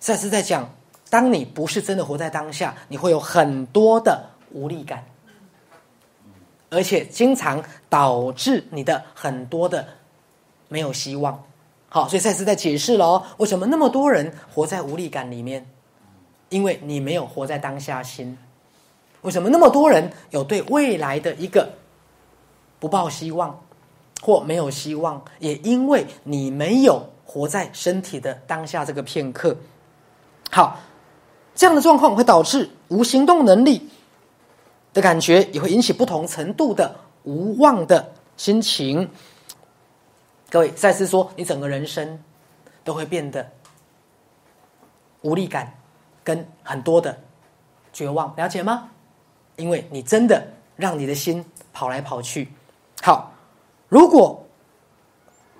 赛斯在讲，当你不是真的活在当下，你会有很多的无力感，而且经常导致你的很多的没有希望。好，所以赛斯在解释了哦，为什么那么多人活在无力感里面？因为你没有活在当下心。为什么那么多人有对未来的一个不抱希望或没有希望？也因为你没有活在身体的当下这个片刻。好，这样的状况会导致无行动能力的感觉，也会引起不同程度的无望的心情。各位，赛斯说，你整个人生都会变得无力感，跟很多的绝望，了解吗？因为你真的让你的心跑来跑去。好，如果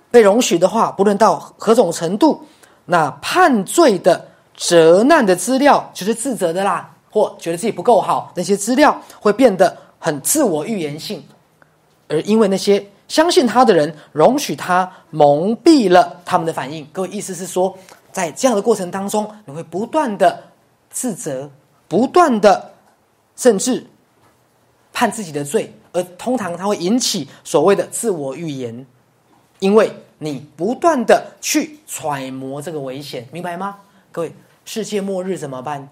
被容许的话，不论到何种程度，那判罪的、责难的资料，就是自责的啦，或觉得自己不够好，那些资料会变得很自我预言性，而因为那些。相信他的人，容许他蒙蔽了他们的反应。各位，意思是说，在这样的过程当中，你会不断的自责，不断的甚至判自己的罪，而通常它会引起所谓的自我预言，因为你不断的去揣摩这个危险，明白吗？各位，世界末日怎么办？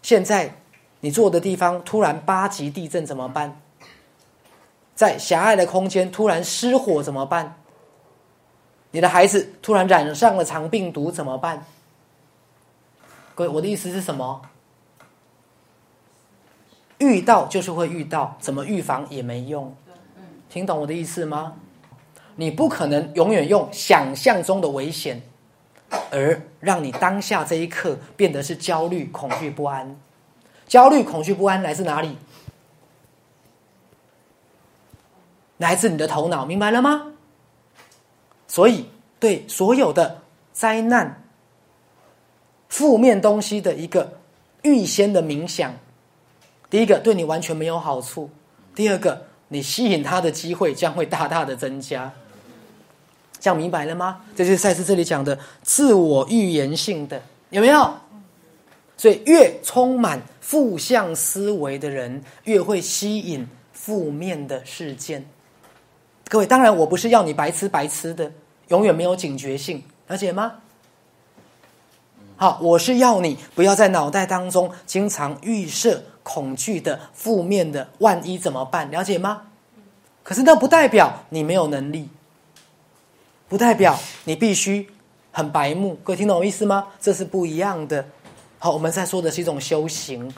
现在你坐的地方突然八级地震怎么办？在狭隘的空间突然失火怎么办？你的孩子突然染上了肠病毒怎么办？各位，我的意思是什么？遇到就是会遇到，怎么预防也没用。听懂我的意思吗？你不可能永远用想象中的危险，而让你当下这一刻变得是焦虑、恐惧、不安。焦虑、恐惧、不安来自哪里？来自你的头脑，明白了吗？所以，对所有的灾难、负面东西的一个预先的冥想，第一个对你完全没有好处；第二个，你吸引他的机会将会大大的增加。这样明白了吗？这就是赛斯这里讲的自我预言性的，有没有？所以，越充满负向思维的人，越会吸引负面的事件。各位，当然我不是要你白吃白吃的，永远没有警觉性，了解吗？好，我是要你不要在脑袋当中经常预设恐惧的、负面的，万一怎么办？了解吗？可是那不代表你没有能力，不代表你必须很白目。各位听懂我意思吗？这是不一样的。好，我们在说的是一种修行。